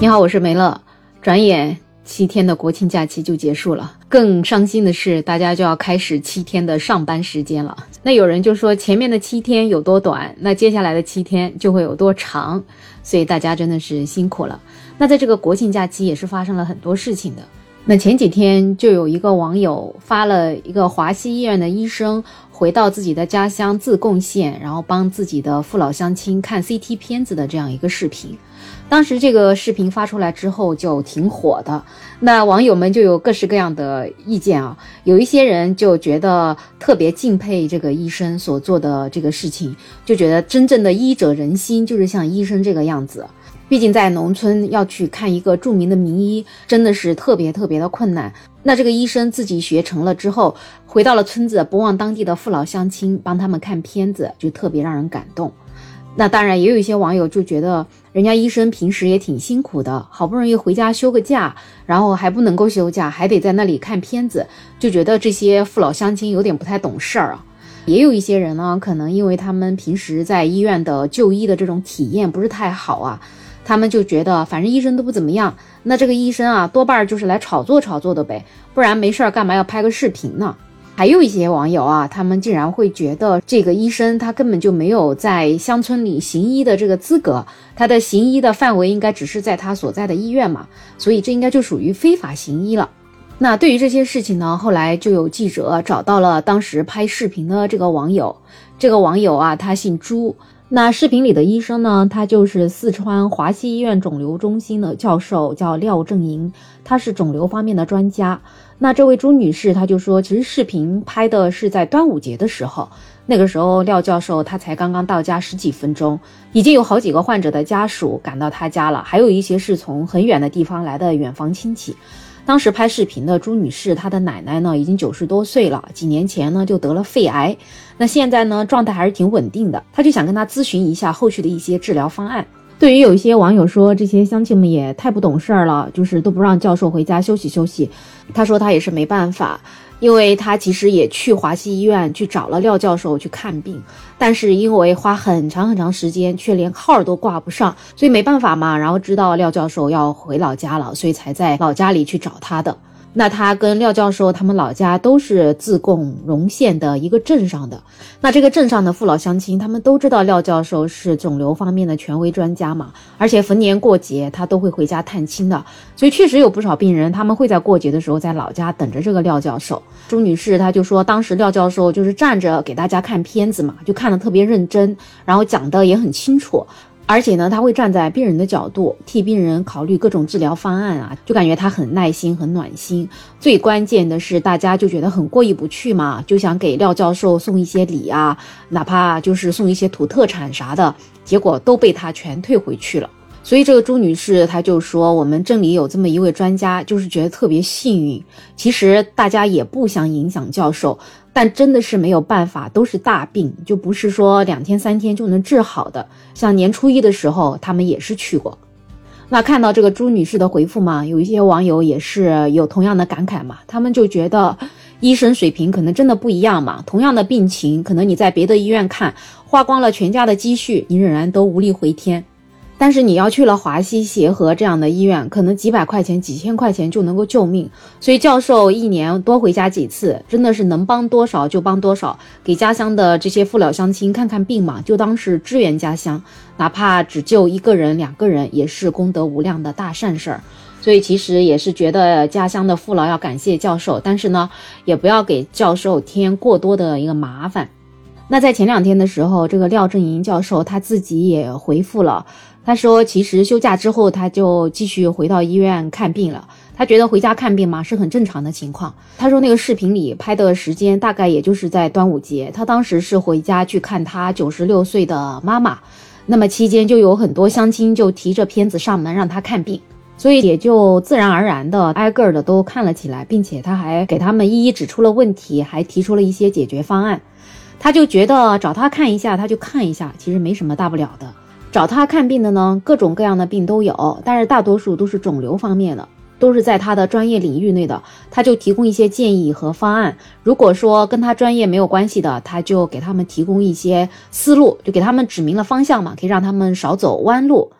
你好，我是梅乐。转眼七天的国庆假期就结束了，更伤心的是，大家就要开始七天的上班时间了。那有人就说前面的七天有多短，那接下来的七天就会有多长，所以大家真的是辛苦了。那在这个国庆假期也是发生了很多事情的。那前几天就有一个网友发了一个华西医院的医生回到自己的家乡自贡县，然后帮自己的父老乡亲看 CT 片子的这样一个视频。当时这个视频发出来之后就挺火的，那网友们就有各式各样的意见啊。有一些人就觉得特别敬佩这个医生所做的这个事情，就觉得真正的医者仁心就是像医生这个样子。毕竟在农村要去看一个著名的名医，真的是特别特别的困难。那这个医生自己学成了之后，回到了村子，不忘当地的父老乡亲，帮他们看片子，就特别让人感动。那当然，也有一些网友就觉得，人家医生平时也挺辛苦的，好不容易回家休个假，然后还不能够休假，还得在那里看片子，就觉得这些父老乡亲有点不太懂事儿啊。也有一些人呢，可能因为他们平时在医院的就医的这种体验不是太好啊，他们就觉得反正医生都不怎么样，那这个医生啊，多半就是来炒作炒作的呗，不然没事儿干嘛要拍个视频呢？还有一些网友啊，他们竟然会觉得这个医生他根本就没有在乡村里行医的这个资格，他的行医的范围应该只是在他所在的医院嘛，所以这应该就属于非法行医了。那对于这些事情呢，后来就有记者找到了当时拍视频的这个网友，这个网友啊，他姓朱。那视频里的医生呢？他就是四川华西医院肿瘤中心的教授，叫廖正营，他是肿瘤方面的专家。那这位朱女士，她就说，其实视频拍的是在端午节的时候，那个时候廖教授他才刚刚到家十几分钟，已经有好几个患者的家属赶到他家了，还有一些是从很远的地方来的远房亲戚。当时拍视频的朱女士，她的奶奶呢已经九十多岁了，几年前呢就得了肺癌，那现在呢状态还是挺稳定的。她就想跟她咨询一下后续的一些治疗方案。对于有一些网友说这些乡亲们也太不懂事儿了，就是都不让教授回家休息休息，她说她也是没办法。因为他其实也去华西医院去找了廖教授去看病，但是因为花很长很长时间，却连号都挂不上，所以没办法嘛。然后知道廖教授要回老家了，所以才在老家里去找他的。那他跟廖教授他们老家都是自贡荣县的一个镇上的，那这个镇上的父老乡亲他们都知道廖教授是肿瘤方面的权威专家嘛，而且逢年过节他都会回家探亲的，所以确实有不少病人他们会在过节的时候在老家等着这个廖教授。朱女士她就说，当时廖教授就是站着给大家看片子嘛，就看得特别认真，然后讲的也很清楚。而且呢，他会站在病人的角度替病人考虑各种治疗方案啊，就感觉他很耐心、很暖心。最关键的是，大家就觉得很过意不去嘛，就想给廖教授送一些礼啊，哪怕就是送一些土特产啥的，结果都被他全退回去了。所以这个朱女士她就说，我们镇里有这么一位专家，就是觉得特别幸运。其实大家也不想影响教授。但真的是没有办法，都是大病，就不是说两天三天就能治好的。像年初一的时候，他们也是去过。那看到这个朱女士的回复嘛，有一些网友也是有同样的感慨嘛，他们就觉得医生水平可能真的不一样嘛。同样的病情，可能你在别的医院看，花光了全家的积蓄，你仍然都无力回天。但是你要去了华西协和这样的医院，可能几百块钱、几千块钱就能够救命。所以教授一年多回家几次，真的是能帮多少就帮多少，给家乡的这些父老乡亲看看病嘛，就当是支援家乡，哪怕只救一个人、两个人，也是功德无量的大善事儿。所以其实也是觉得家乡的父老要感谢教授，但是呢，也不要给教授添过多的一个麻烦。那在前两天的时候，这个廖正营教授他自己也回复了。他说：“其实休假之后，他就继续回到医院看病了。他觉得回家看病嘛是很正常的情况。他说那个视频里拍的时间大概也就是在端午节，他当时是回家去看他九十六岁的妈妈。那么期间就有很多乡亲就提着片子上门让他看病，所以也就自然而然的挨个的都看了起来，并且他还给他们一一指出了问题，还提出了一些解决方案。他就觉得找他看一下，他就看一下，其实没什么大不了的。”找他看病的呢，各种各样的病都有，但是大多数都是肿瘤方面的，都是在他的专业领域内的，他就提供一些建议和方案。如果说跟他专业没有关系的，他就给他们提供一些思路，就给他们指明了方向嘛，可以让他们少走弯路。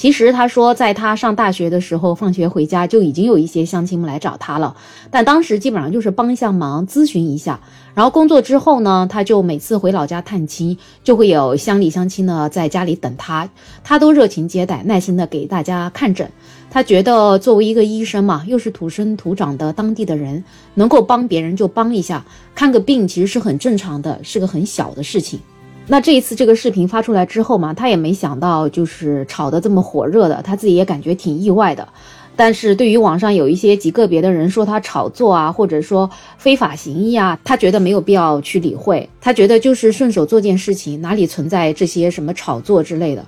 其实他说，在他上大学的时候，放学回家就已经有一些乡亲们来找他了，但当时基本上就是帮一下忙，咨询一下。然后工作之后呢，他就每次回老家探亲，就会有乡里乡亲呢在家里等他，他都热情接待，耐心的给大家看诊。他觉得作为一个医生嘛，又是土生土长的当地的人，能够帮别人就帮一下，看个病其实是很正常的，是个很小的事情。那这一次这个视频发出来之后嘛，他也没想到就是炒得这么火热的，他自己也感觉挺意外的。但是对于网上有一些极个别的人说他炒作啊，或者说非法行医啊，他觉得没有必要去理会。他觉得就是顺手做件事情，哪里存在这些什么炒作之类的？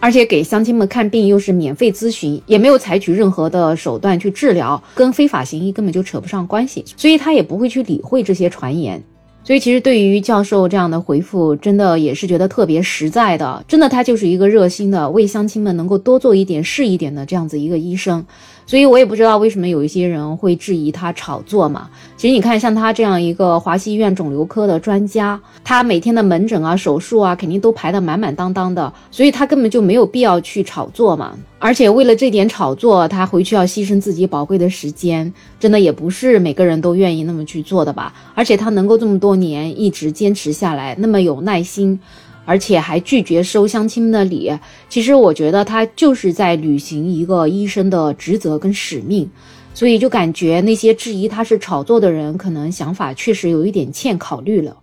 而且给乡亲们看病又是免费咨询，也没有采取任何的手段去治疗，跟非法行医根本就扯不上关系，所以他也不会去理会这些传言。所以，其实对于教授这样的回复，真的也是觉得特别实在的。真的，他就是一个热心的，为乡亲们能够多做一点是一点的这样子一个医生。所以我也不知道为什么有一些人会质疑他炒作嘛。其实你看，像他这样一个华西医院肿瘤科的专家，他每天的门诊啊、手术啊，肯定都排得满满当当的，所以他根本就没有必要去炒作嘛。而且为了这点炒作，他回去要牺牲自己宝贵的时间，真的也不是每个人都愿意那么去做的吧。而且他能够这么多年一直坚持下来，那么有耐心。而且还拒绝收乡亲们的礼，其实我觉得他就是在履行一个医生的职责跟使命，所以就感觉那些质疑他是炒作的人，可能想法确实有一点欠考虑了。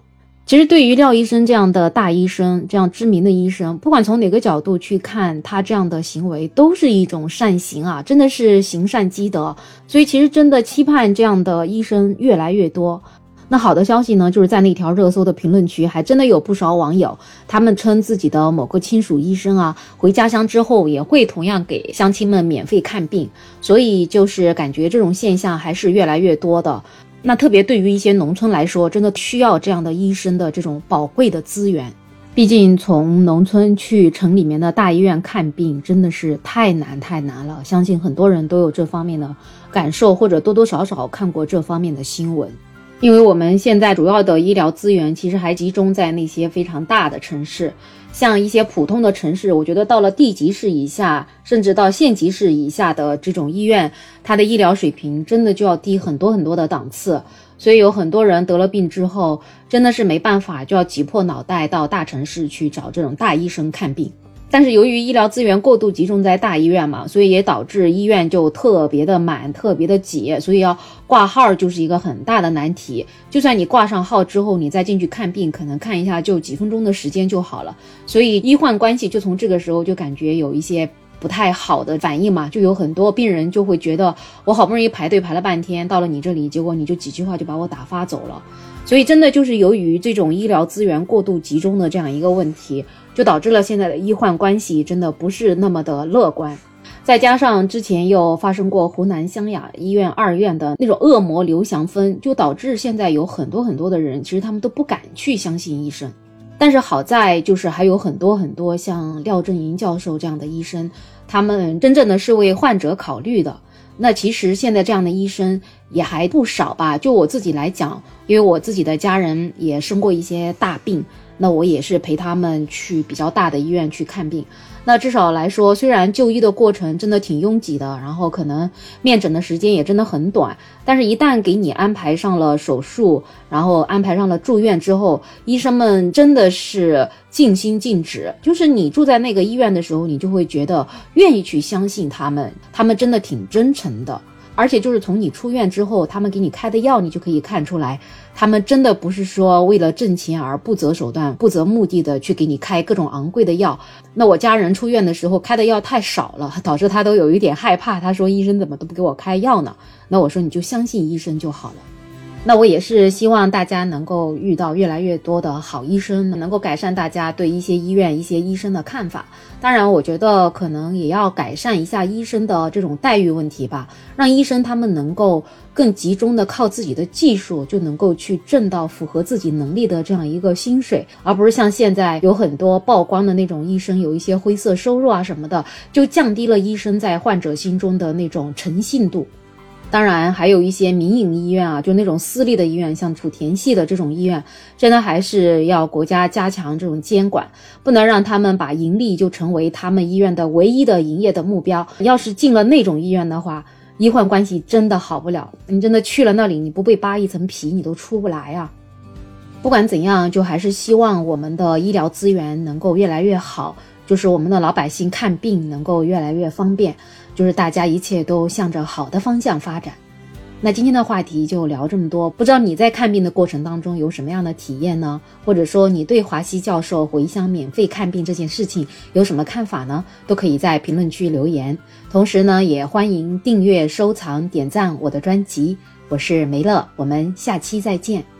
其实对于廖医生这样的大医生，这样知名的医生，不管从哪个角度去看，他这样的行为都是一种善行啊，真的是行善积德。所以其实真的期盼这样的医生越来越多。那好的消息呢，就是在那条热搜的评论区，还真的有不少网友，他们称自己的某个亲属医生啊，回家乡之后也会同样给乡亲们免费看病，所以就是感觉这种现象还是越来越多的。那特别对于一些农村来说，真的需要这样的医生的这种宝贵的资源，毕竟从农村去城里面的大医院看病真的是太难太难了，相信很多人都有这方面的感受，或者多多少少看过这方面的新闻。因为我们现在主要的医疗资源其实还集中在那些非常大的城市，像一些普通的城市，我觉得到了地级市以下，甚至到县级市以下的这种医院，它的医疗水平真的就要低很多很多的档次。所以有很多人得了病之后，真的是没办法，就要挤破脑袋到大城市去找这种大医生看病。但是由于医疗资源过度集中在大医院嘛，所以也导致医院就特别的满，特别的挤，所以要挂号就是一个很大的难题。就算你挂上号之后，你再进去看病，可能看一下就几分钟的时间就好了。所以医患关系就从这个时候就感觉有一些不太好的反应嘛，就有很多病人就会觉得我好不容易排队排了半天，到了你这里，结果你就几句话就把我打发走了。所以真的就是由于这种医疗资源过度集中的这样一个问题。就导致了现在的医患关系真的不是那么的乐观，再加上之前又发生过湖南湘雅医院二院的那种恶魔刘翔芬，就导致现在有很多很多的人，其实他们都不敢去相信医生。但是好在就是还有很多很多像廖振营教授这样的医生，他们真正的是为患者考虑的。那其实现在这样的医生也还不少吧？就我自己来讲，因为我自己的家人也生过一些大病。那我也是陪他们去比较大的医院去看病。那至少来说，虽然就医的过程真的挺拥挤的，然后可能面诊的时间也真的很短，但是一旦给你安排上了手术，然后安排上了住院之后，医生们真的是尽心尽职。就是你住在那个医院的时候，你就会觉得愿意去相信他们，他们真的挺真诚的。而且就是从你出院之后，他们给你开的药，你就可以看出来，他们真的不是说为了挣钱而不择手段、不择目的的去给你开各种昂贵的药。那我家人出院的时候开的药太少了，导致他都有一点害怕。他说：“医生怎么都不给我开药呢？”那我说：“你就相信医生就好了。”那我也是希望大家能够遇到越来越多的好医生，能够改善大家对一些医院、一些医生的看法。当然，我觉得可能也要改善一下医生的这种待遇问题吧，让医生他们能够更集中的靠自己的技术就能够去挣到符合自己能力的这样一个薪水，而不是像现在有很多曝光的那种医生有一些灰色收入啊什么的，就降低了医生在患者心中的那种诚信度。当然，还有一些民营医院啊，就那种私立的医院，像莆田系的这种医院，真的还是要国家加强这种监管，不能让他们把盈利就成为他们医院的唯一的营业的目标。要是进了那种医院的话，医患关系真的好不了。你真的去了那里，你不被扒一层皮，你都出不来啊。不管怎样，就还是希望我们的医疗资源能够越来越好，就是我们的老百姓看病能够越来越方便。就是大家一切都向着好的方向发展。那今天的话题就聊这么多，不知道你在看病的过程当中有什么样的体验呢？或者说你对华西教授回乡免费看病这件事情有什么看法呢？都可以在评论区留言。同时呢，也欢迎订阅、收藏、点赞我的专辑。我是梅乐，我们下期再见。